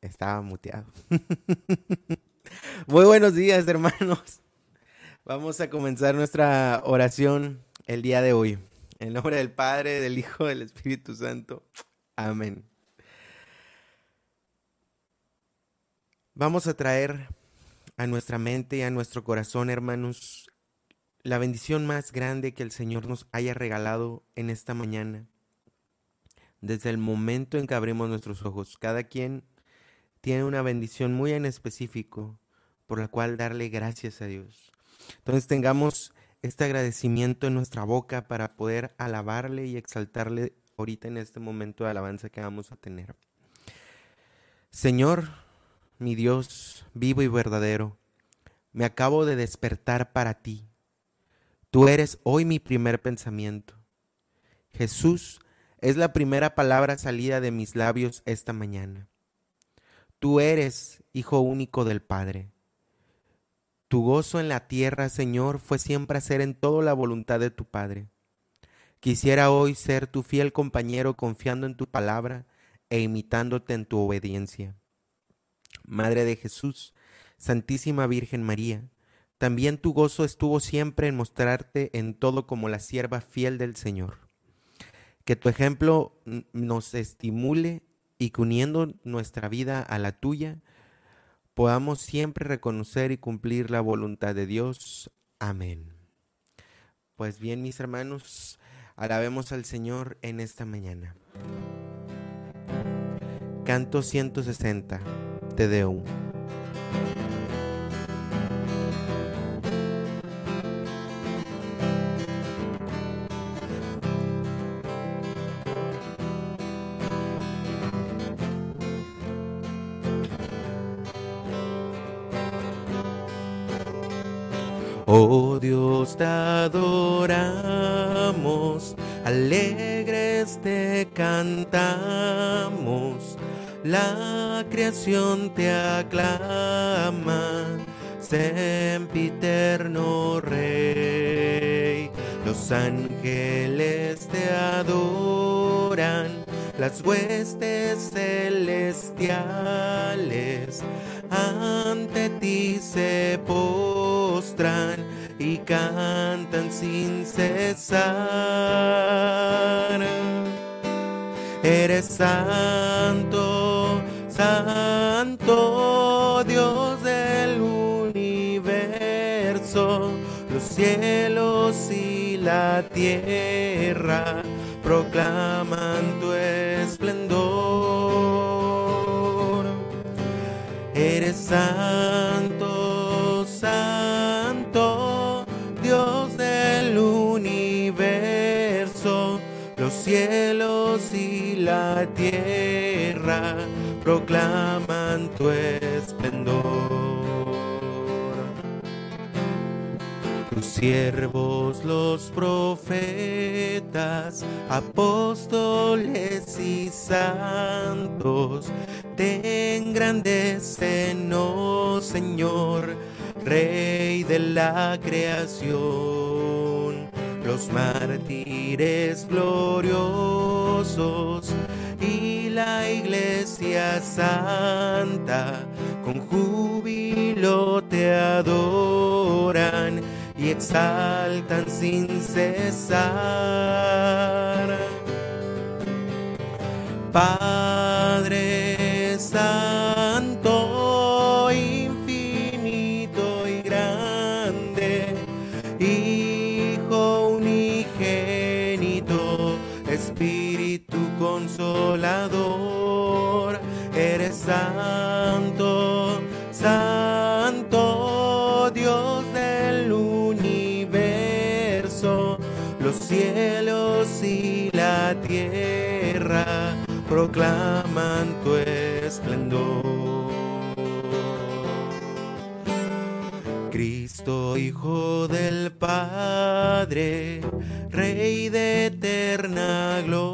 Estaba muteado. Muy buenos días, hermanos. Vamos a comenzar nuestra oración el día de hoy. En nombre del Padre, del Hijo, del Espíritu Santo. Amén. Vamos a traer a nuestra mente y a nuestro corazón, hermanos, la bendición más grande que el Señor nos haya regalado en esta mañana. Desde el momento en que abrimos nuestros ojos, cada quien tiene una bendición muy en específico por la cual darle gracias a Dios. Entonces tengamos este agradecimiento en nuestra boca para poder alabarle y exaltarle ahorita en este momento de alabanza que vamos a tener. Señor, mi Dios vivo y verdadero, me acabo de despertar para ti. Tú eres hoy mi primer pensamiento. Jesús es la primera palabra salida de mis labios esta mañana. Tú eres Hijo único del Padre. Tu gozo en la tierra, Señor, fue siempre hacer en todo la voluntad de tu Padre. Quisiera hoy ser tu fiel compañero confiando en tu palabra e imitándote en tu obediencia. Madre de Jesús, Santísima Virgen María, también tu gozo estuvo siempre en mostrarte en todo como la sierva fiel del Señor. Que tu ejemplo nos estimule y que uniendo nuestra vida a la tuya, podamos siempre reconocer y cumplir la voluntad de Dios. Amén. Pues bien, mis hermanos, alabemos al Señor en esta mañana. Canto 160, Te Deum. Te adoramos, alegres te cantamos, la creación te aclama, sempiterno Rey. Los ángeles te adoran, las huestes celestiales ante ti se postran y cantan sin cesar. Eres santo, santo Dios del universo, los cielos y la tierra proclaman tu esplendor. Eres santo, santo, cielos y la tierra proclaman tu esplendor. Tus siervos los profetas, apóstoles y santos, te engrandecen, oh Señor, Rey de la creación. Los mártires gloriosos y la iglesia santa con júbilo te adoran y exaltan sin cesar. Padre santo, santo Dios del universo, los cielos y la tierra proclaman tu esplendor. Cristo, Hijo del Padre, Rey de eterna gloria,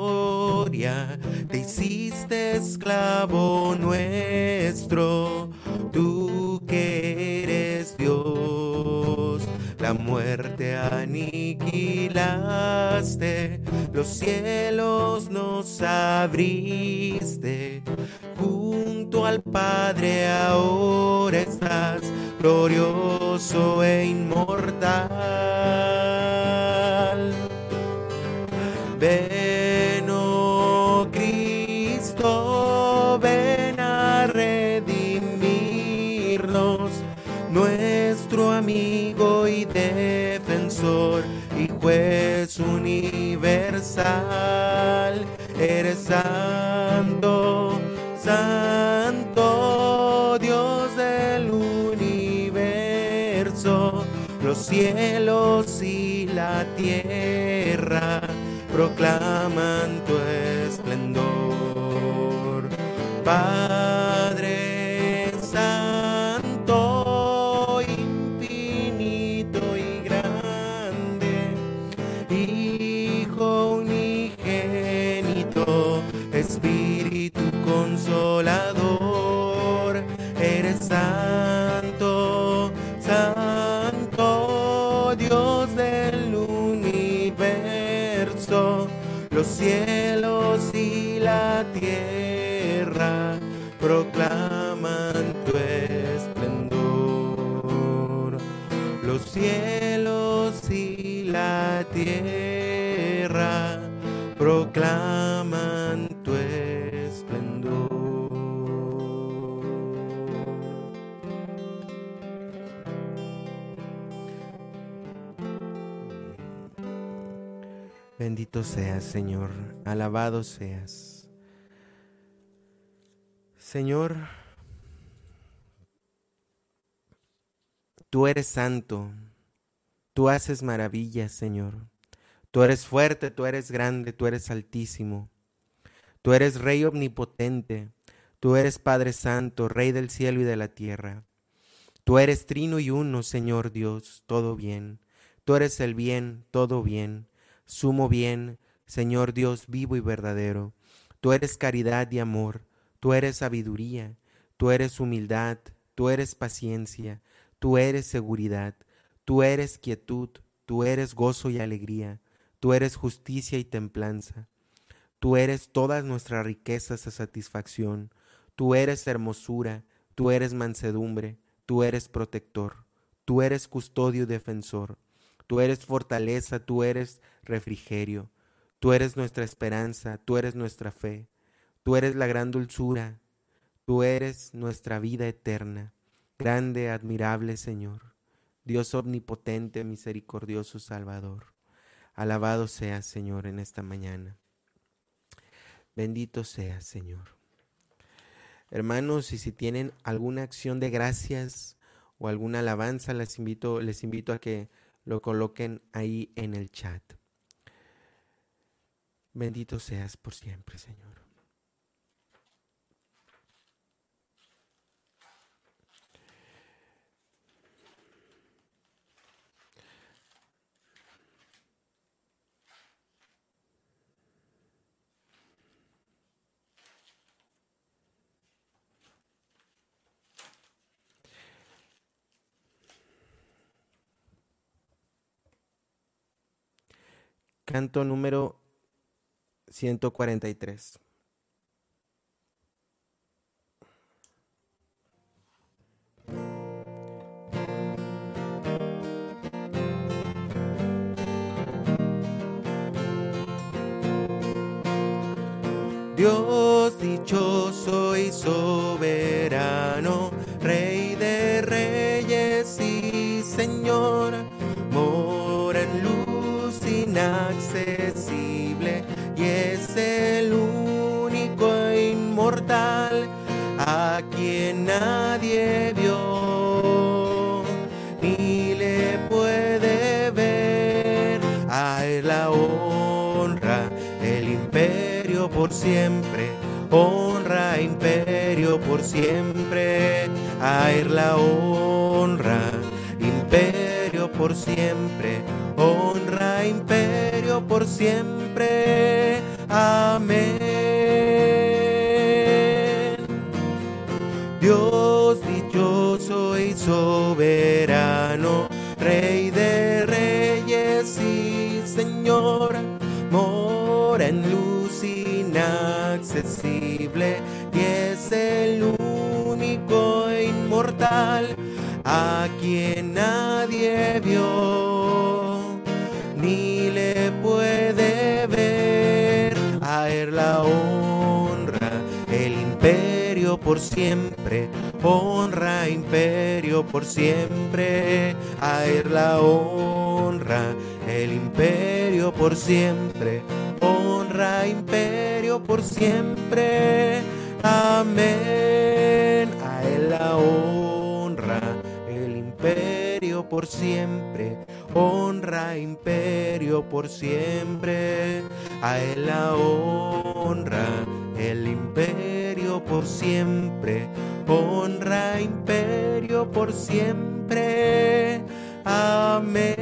hiciste esclavo nuestro, tú que eres Dios. La muerte aniquilaste, los cielos nos abriste, junto al Padre, ahora estás glorioso e inmortal. Nuestro amigo y defensor y juez universal. Eres santo, santo Dios del universo, los cielos y la tierra proclaman tu esplendor. Los cielos y la tierra proclaman tu esplendor. Bendito seas, Señor, alabado seas. Señor, tú eres santo, tú haces maravillas, Señor. Tú eres fuerte, tú eres grande, tú eres altísimo. Tú eres Rey omnipotente, tú eres Padre Santo, Rey del cielo y de la tierra. Tú eres trino y uno, Señor Dios, todo bien. Tú eres el bien, todo bien, sumo bien, Señor Dios vivo y verdadero. Tú eres caridad y amor, tú eres sabiduría, tú eres humildad, tú eres paciencia, tú eres seguridad, tú eres quietud, tú eres gozo y alegría, tú eres justicia y templanza. Tú eres todas nuestras riquezas a satisfacción, tú eres hermosura, tú eres mansedumbre, tú eres protector, tú eres custodio y defensor, tú eres fortaleza, tú eres refrigerio, tú eres nuestra esperanza, tú eres nuestra fe, tú eres la gran dulzura, tú eres nuestra vida eterna, grande, admirable Señor, Dios omnipotente, misericordioso Salvador. Alabado seas, Señor, en esta mañana. Bendito seas, Señor. Hermanos, y si tienen alguna acción de gracias o alguna alabanza, les invito, les invito a que lo coloquen ahí en el chat. Bendito seas por siempre, Señor. Canto número 143. A quien nadie vio ni le puede ver. A él la honra, el imperio por siempre, honra, imperio por siempre. A él la honra, imperio por siempre, honra, imperio por siempre. Amén. soberano, Rey de reyes y Señor, mora en luz inaccesible y es el único inmortal a quien por siempre, honra, imperio por siempre. A él la honra, el imperio por siempre, honra, imperio por siempre. Amén. A él la honra, el imperio por siempre, honra, imperio por siempre. A él la honra, el imperio por siempre, honra, imperio por siempre. Amén.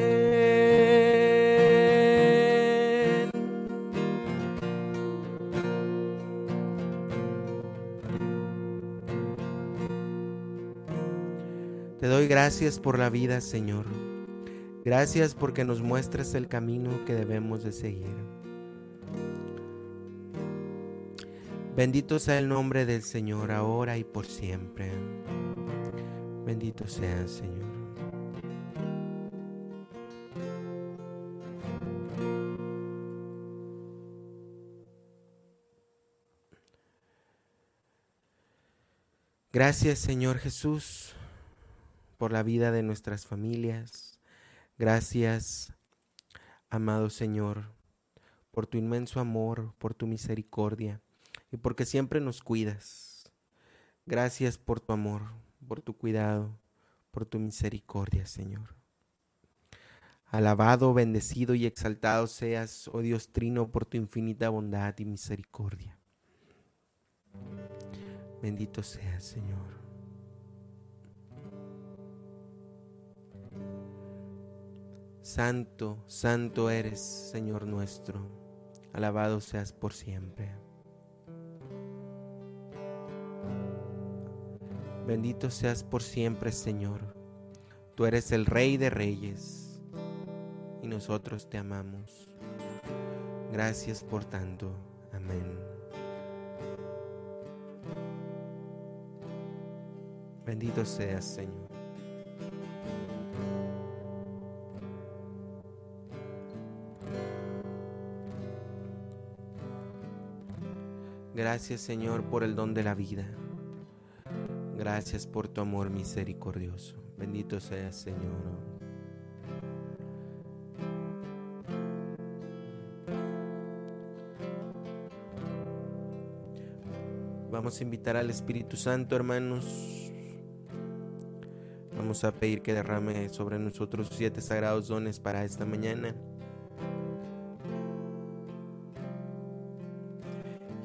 Te doy gracias por la vida, Señor. Gracias porque nos muestras el camino que debemos de seguir. Bendito sea el nombre del Señor ahora y por siempre. Bendito sea, Señor. Gracias, Señor Jesús por la vida de nuestras familias. Gracias, amado Señor, por tu inmenso amor, por tu misericordia y porque siempre nos cuidas. Gracias por tu amor, por tu cuidado, por tu misericordia, Señor. Alabado, bendecido y exaltado seas, oh Dios Trino, por tu infinita bondad y misericordia. Bendito seas, Señor. Santo, santo eres, Señor nuestro, alabado seas por siempre. Bendito seas por siempre, Señor. Tú eres el Rey de Reyes y nosotros te amamos. Gracias por tanto. Amén. Bendito seas, Señor. Gracias Señor por el don de la vida. Gracias por tu amor misericordioso. Bendito seas Señor. Vamos a invitar al Espíritu Santo, hermanos. Vamos a pedir que derrame sobre nosotros siete sagrados dones para esta mañana.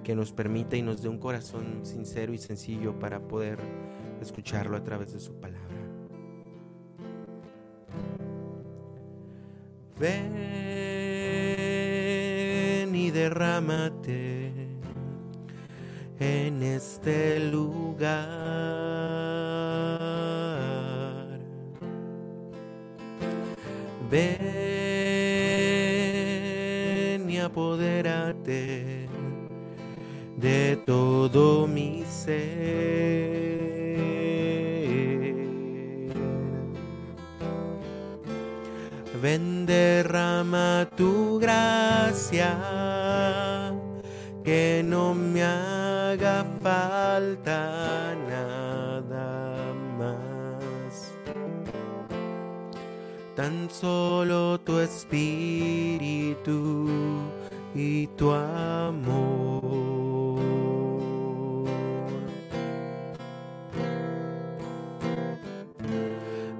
Que nos permita y nos dé un corazón sincero y sencillo para poder escucharlo a través de su palabra. Ven y derrámate en este lugar. Ven y apodérate de todo mi ser. Ven derrama tu gracia, que no me haga falta nada más. Tan solo tu espíritu y tu amor.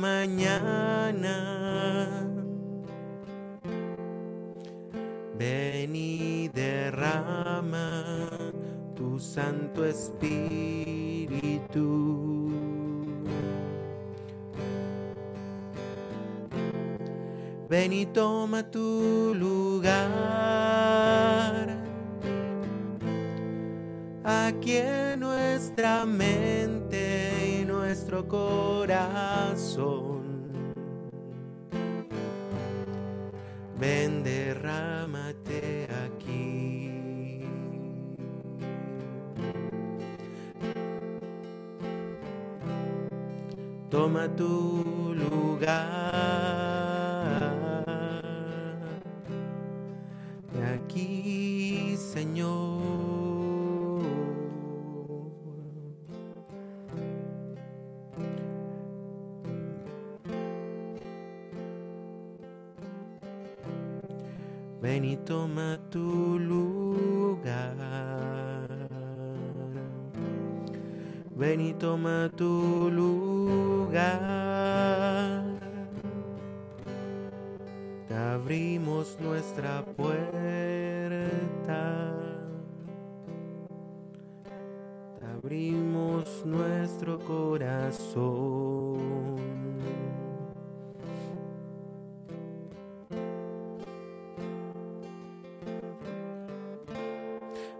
Mañana. Ven y derrama tus Santo Espíritu. Ven y toma tu lugar aquí en nuestra mente nuestro corazón. Ven, derrámate aquí. Toma tu lugar. Nuestra puerta. Abrimos nuestro corazón.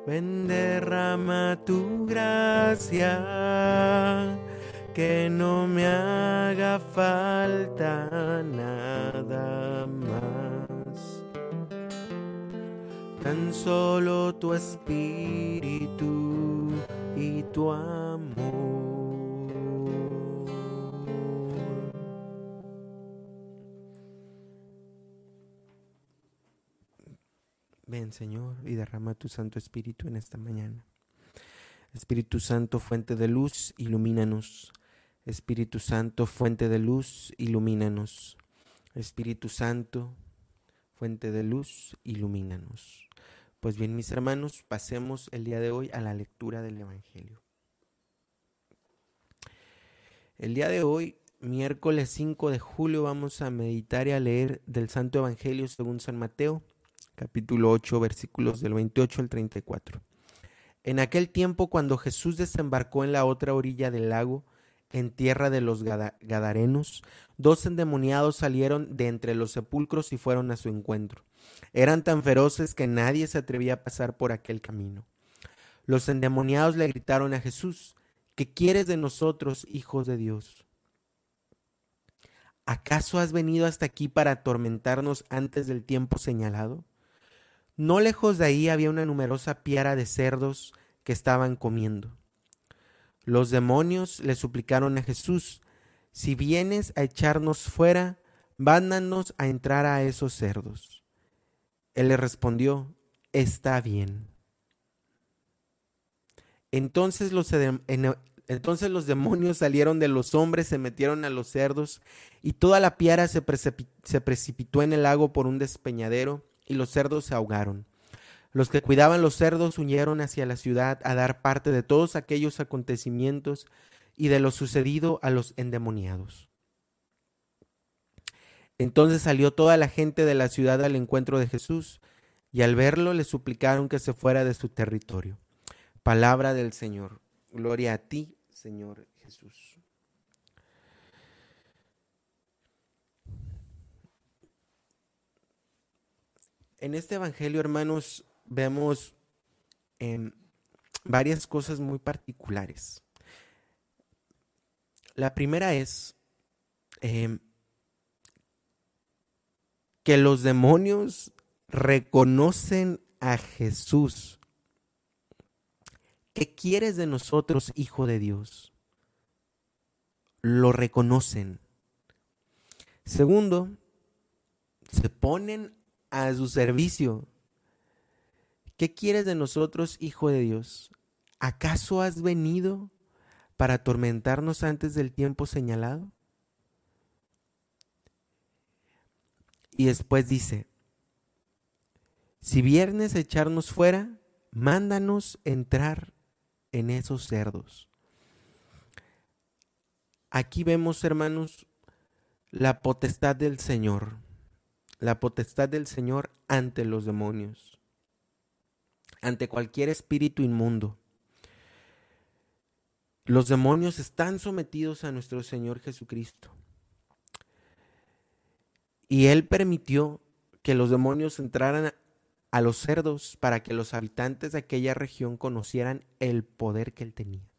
Ven, derrama tu gracia, que no me haga falta nada más. Tan solo tu espíritu y tu amor. Ven, Señor, y derrama tu Santo Espíritu en esta mañana. Espíritu Santo, fuente de luz, ilumínanos. Espíritu Santo, fuente de luz, ilumínanos. Espíritu Santo, fuente de luz, ilumínanos. Pues bien, mis hermanos, pasemos el día de hoy a la lectura del Evangelio. El día de hoy, miércoles 5 de julio, vamos a meditar y a leer del Santo Evangelio según San Mateo, capítulo 8, versículos del 28 al 34. En aquel tiempo, cuando Jesús desembarcó en la otra orilla del lago, en tierra de los Gadarenos, dos endemoniados salieron de entre los sepulcros y fueron a su encuentro. Eran tan feroces que nadie se atrevía a pasar por aquel camino. Los endemoniados le gritaron a Jesús, ¿qué quieres de nosotros, hijos de Dios? ¿Acaso has venido hasta aquí para atormentarnos antes del tiempo señalado? No lejos de ahí había una numerosa piara de cerdos que estaban comiendo. Los demonios le suplicaron a Jesús, si vienes a echarnos fuera, vándanos a entrar a esos cerdos. Él le respondió, está bien. Entonces los, entonces los demonios salieron de los hombres, se metieron a los cerdos, y toda la piara se precipitó en el lago por un despeñadero y los cerdos se ahogaron. Los que cuidaban los cerdos huyeron hacia la ciudad a dar parte de todos aquellos acontecimientos y de lo sucedido a los endemoniados. Entonces salió toda la gente de la ciudad al encuentro de Jesús, y al verlo le suplicaron que se fuera de su territorio. Palabra del Señor. Gloria a ti, Señor Jesús. En este Evangelio, hermanos, vemos em, varias cosas muy particulares. La primera es em, que los demonios reconocen a Jesús. ¿Qué quieres de nosotros, Hijo de Dios? Lo reconocen. Segundo, se ponen a su servicio. ¿Qué quieres de nosotros, Hijo de Dios? ¿Acaso has venido para atormentarnos antes del tiempo señalado? Y después dice, si viernes echarnos fuera, mándanos entrar en esos cerdos. Aquí vemos, hermanos, la potestad del Señor la potestad del Señor ante los demonios, ante cualquier espíritu inmundo. los demonios están sometidos a nuestro Señor Jesucristo. Y Él permitió que los demonios entraran a los cerdos para que los habitantes de aquella región conocieran el poder que Él tenía.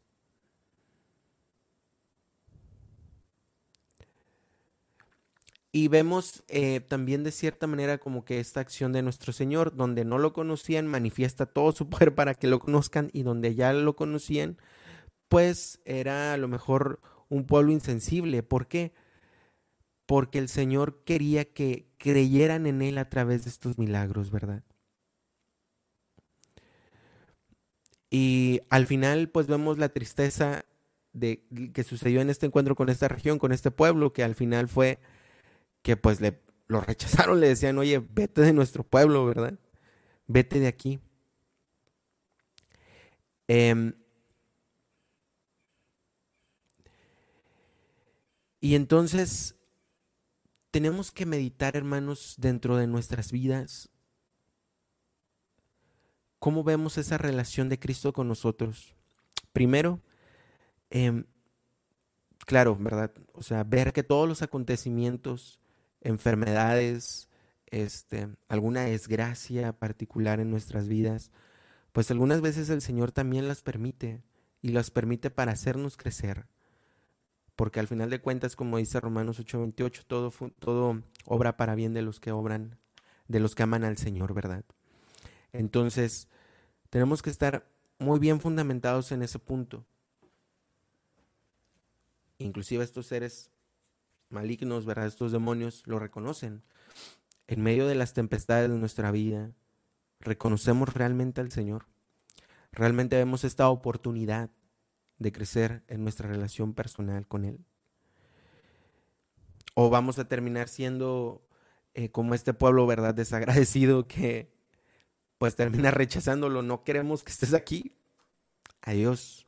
Y vemos eh, también de cierta manera como que esta acción de nuestro Señor, donde no lo conocían, manifiesta todo su poder para que lo conozcan y donde ya lo conocían, pues era a lo mejor un pueblo insensible. ¿Por qué? Porque el Señor quería que creyeran en Él a través de estos milagros, ¿verdad? Y al final, pues vemos la tristeza de que sucedió en este encuentro con esta región, con este pueblo, que al final fue que pues le lo rechazaron, le decían, oye, vete de nuestro pueblo, ¿verdad? Vete de aquí. Em, y entonces tenemos que meditar, hermanos, dentro de nuestras vidas, cómo vemos esa relación de Cristo con nosotros. Primero, em, claro, ¿verdad? O sea, ver que todos los acontecimientos enfermedades, este, alguna desgracia particular en nuestras vidas, pues algunas veces el Señor también las permite y las permite para hacernos crecer. Porque al final de cuentas, como dice Romanos 8:28, todo, todo obra para bien de los que obran, de los que aman al Señor, ¿verdad? Entonces, tenemos que estar muy bien fundamentados en ese punto. Inclusive estos seres malignos, ¿verdad? Estos demonios lo reconocen. En medio de las tempestades de nuestra vida, reconocemos realmente al Señor. Realmente vemos esta oportunidad de crecer en nuestra relación personal con Él. O vamos a terminar siendo eh, como este pueblo, ¿verdad? Desagradecido que pues termina rechazándolo. No queremos que estés aquí. Adiós.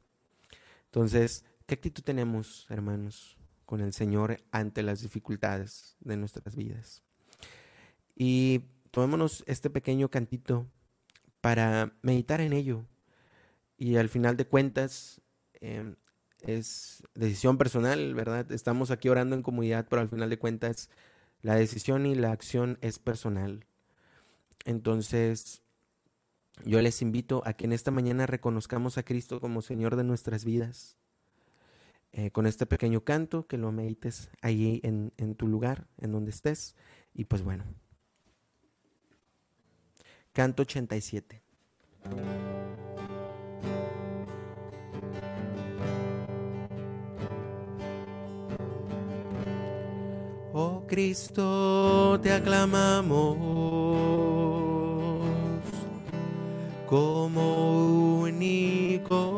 Entonces, ¿qué actitud tenemos, hermanos? Con el Señor ante las dificultades de nuestras vidas. Y tomémonos este pequeño cantito para meditar en ello. Y al final de cuentas, em, es decisión personal, ¿verdad? Estamos aquí orando en comunidad, pero al final de cuentas, la decisión y la acción es personal. Entonces, yo les invito a que en esta mañana reconozcamos a Cristo como Señor de nuestras vidas eh, con este pequeño canto, que lo medites ahí en, en tu lugar, en donde estés. Y pues bueno, canto 87. Oh Cristo, te aclamamos como único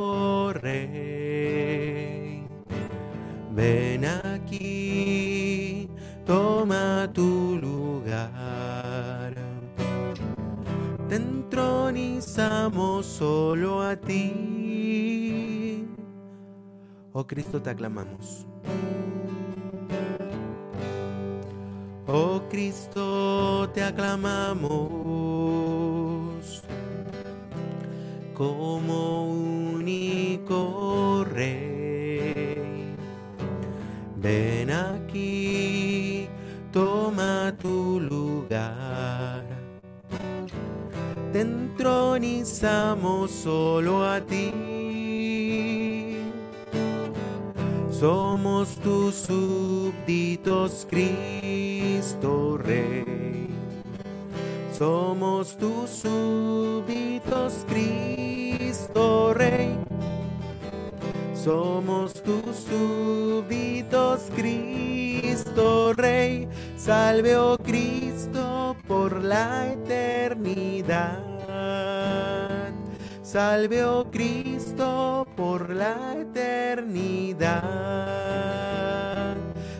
aquí, toma tu lugar. Te entronizamos solo a ti. Oh Cristo, te aclamamos. Oh Cristo, te aclamamos como único Rey. Ven aquí, toma tu lugar. Te entronizamos solo a ti. Somos tus súbditos, Cristo Rey. Somos tus súbditos, Cristo Rey somos tus súbditos, Cristo Rey. Salve, oh Cristo, por la eternidad. Salve, oh Cristo, por la eternidad.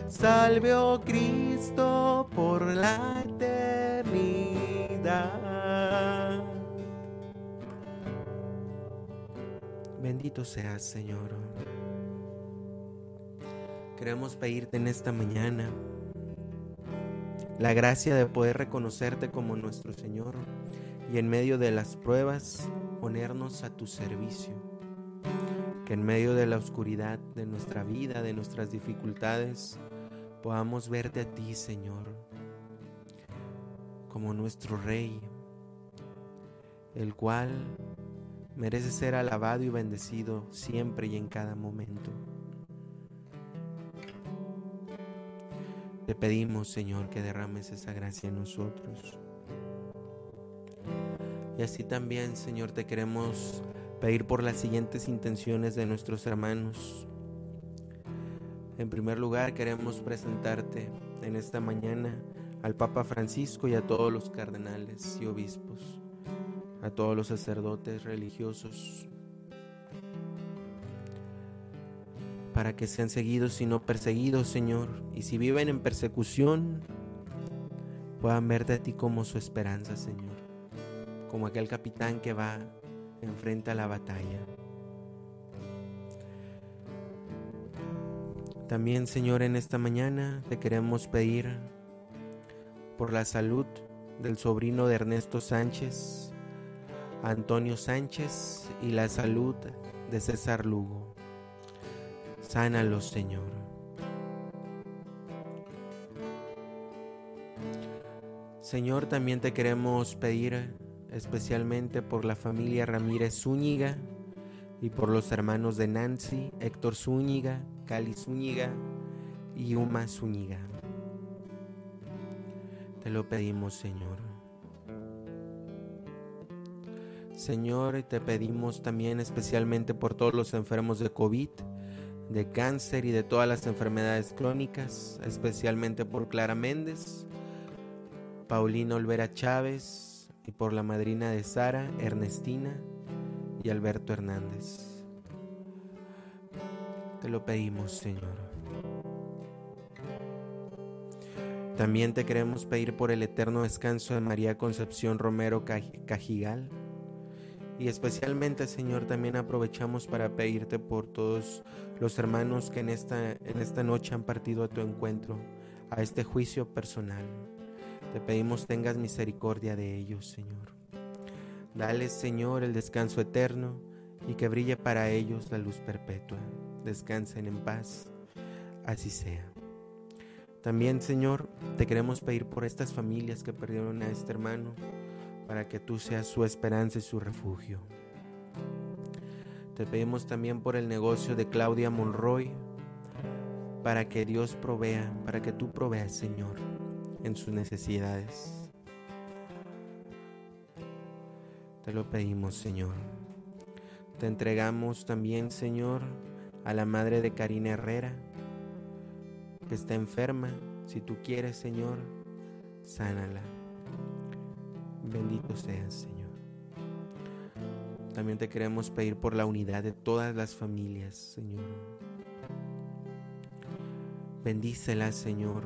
Salve, oh Cristo, por la eternidad. Bendito seas, Señor. Queremos pedirte en esta mañana la gracia de poder reconocerte como nuestro Señor y en medio de las pruebas ponernos a tu servicio. que en medio de la oscuridad de nuestra vida, de nuestras dificultades, podamos verte a ti, Señor, como nuestro Rey, el cual merece ser alabado y bendecido siempre y en cada momento. Te pedimos, Señor, que derrames esa gracia en nosotros. Y así también, Señor, te queremos pedir por las siguientes intenciones de nuestros hermanos. En primer lugar, queremos presentarte en esta mañana al Papa Francisco y a todos los cardenales y obispos, a todos los sacerdotes religiosos, para que sean seguidos y no perseguidos, Señor, y si viven en persecución, puedan verte a ti como su esperanza, Señor, como aquel capitán que va enfrenta la batalla. También, Señor, en esta mañana te queremos pedir por la salud del sobrino de Ernesto Sánchez, Antonio Sánchez, y la salud de César Lugo. Sánalos, Señor. Señor, también te queremos pedir especialmente por la familia Ramírez Zúñiga y por los hermanos de Nancy, Héctor Zúñiga, Cali Zúñiga y Uma Zúñiga. Te lo pedimos, Señor. Señor, te pedimos también especialmente por todos los enfermos de COVID, de cáncer y de todas las enfermedades crónicas, especialmente por Clara Méndez, Paulina Olvera Chávez, y por la madrina de Sara, Ernestina y Alberto Hernández. Te lo pedimos, Señor. También te queremos pedir por el eterno descanso de María Concepción Romero Cajigal. Y especialmente, Señor, también aprovechamos para pedirte por todos los hermanos que en esta, en esta noche han partido a tu encuentro, a este juicio personal. Te pedimos tengas misericordia de ellos, Señor. Dales, Señor, el descanso eterno y que brille para ellos la luz perpetua. Descansen en paz. Así sea. También, Señor, te queremos pedir por estas familias que perdieron a este hermano, para que tú seas su esperanza y su refugio. Te pedimos también por el negocio de Claudia Monroy, para que Dios provea, para que tú proveas, Señor en sus necesidades. Te lo pedimos, Señor. Te entregamos también, Señor, a la madre de Karina Herrera, que está enferma. Si tú quieres, Señor, sánala. Bendito seas, Señor. También te queremos pedir por la unidad de todas las familias, Señor. Bendícelas, Señor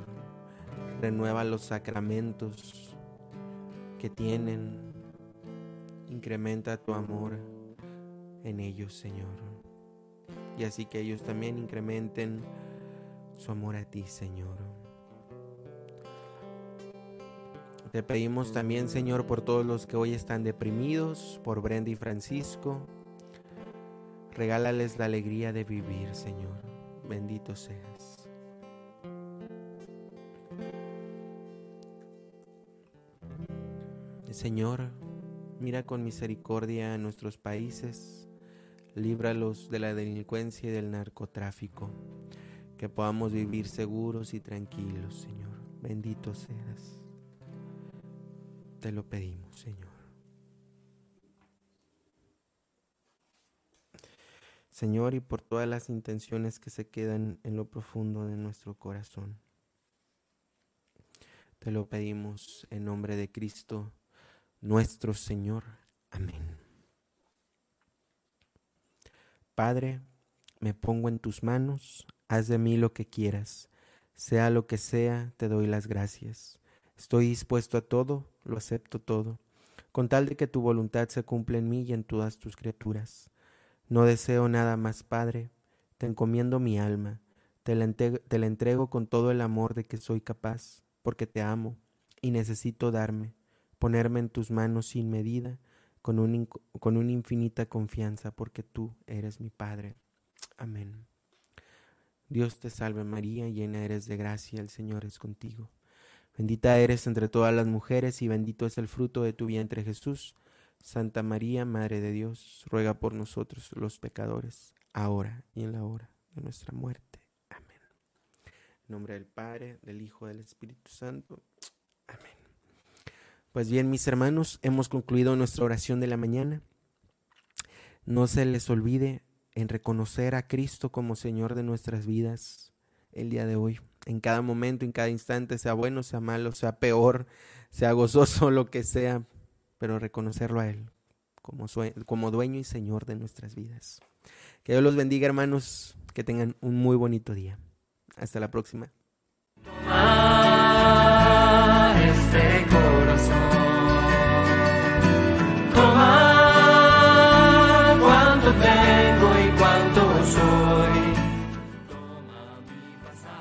renueva los sacramentos que tienen, incrementa tu amor en ellos, Señor. Y así que ellos también incrementen su amor a ti, Señor. Te pedimos también, Señor, por todos los que hoy están deprimidos, por Brenda y Francisco. Regálales la alegría de vivir, Señor. Bendito seas. Señor, mira con misericordia a nuestros países, líbralos de la delincuencia y del narcotráfico, que podamos vivir seguros y tranquilos, Señor. Bendito seas. Te lo pedimos, Señor. Señor, y por todas las intenciones que se quedan en lo profundo de nuestro corazón. Te lo pedimos en nombre de Cristo nuestro Señor. Amén. Padre, me pongo en tus manos, haz de mí lo que quieras, sea lo que sea, te doy las gracias. Estoy dispuesto a todo, lo acepto todo, con tal de que tu voluntad se cumpla en mí y en todas tus criaturas. No deseo nada más, Padre, te encomiendo mi alma, te la, entrego con todo el amor de que soy capaz, porque te amo y necesito darme ponerme en tus manos sin medida, con, un, con una infinita confianza, porque tú eres mi Padre. Amén. Dios te salve María, llena eres de gracia, el Señor es contigo. Bendita eres entre todas las mujeres y bendito es el fruto de tu vientre Jesús. Santa María, Madre de Dios, ruega por nosotros los pecadores, ahora y en la hora de nuestra muerte. Amén. En nombre del Padre, del Hijo, del Espíritu Santo. Amén. Pues bien, mis hermanos, hemos concluido nuestra oración de la mañana. No se les olvide en reconocer a Cristo como Señor de nuestras vidas el día de hoy en cada momento, en cada instante, sea bueno, sea malo, sea peor, sea gozoso, lo que sea, pero reconocerlo a Él como, como dueño y Señor de nuestras vidas. Que Dios los bendiga, hermanos, que tengan un muy bonito día. Hasta la próxima. Este corazón. Cuando te...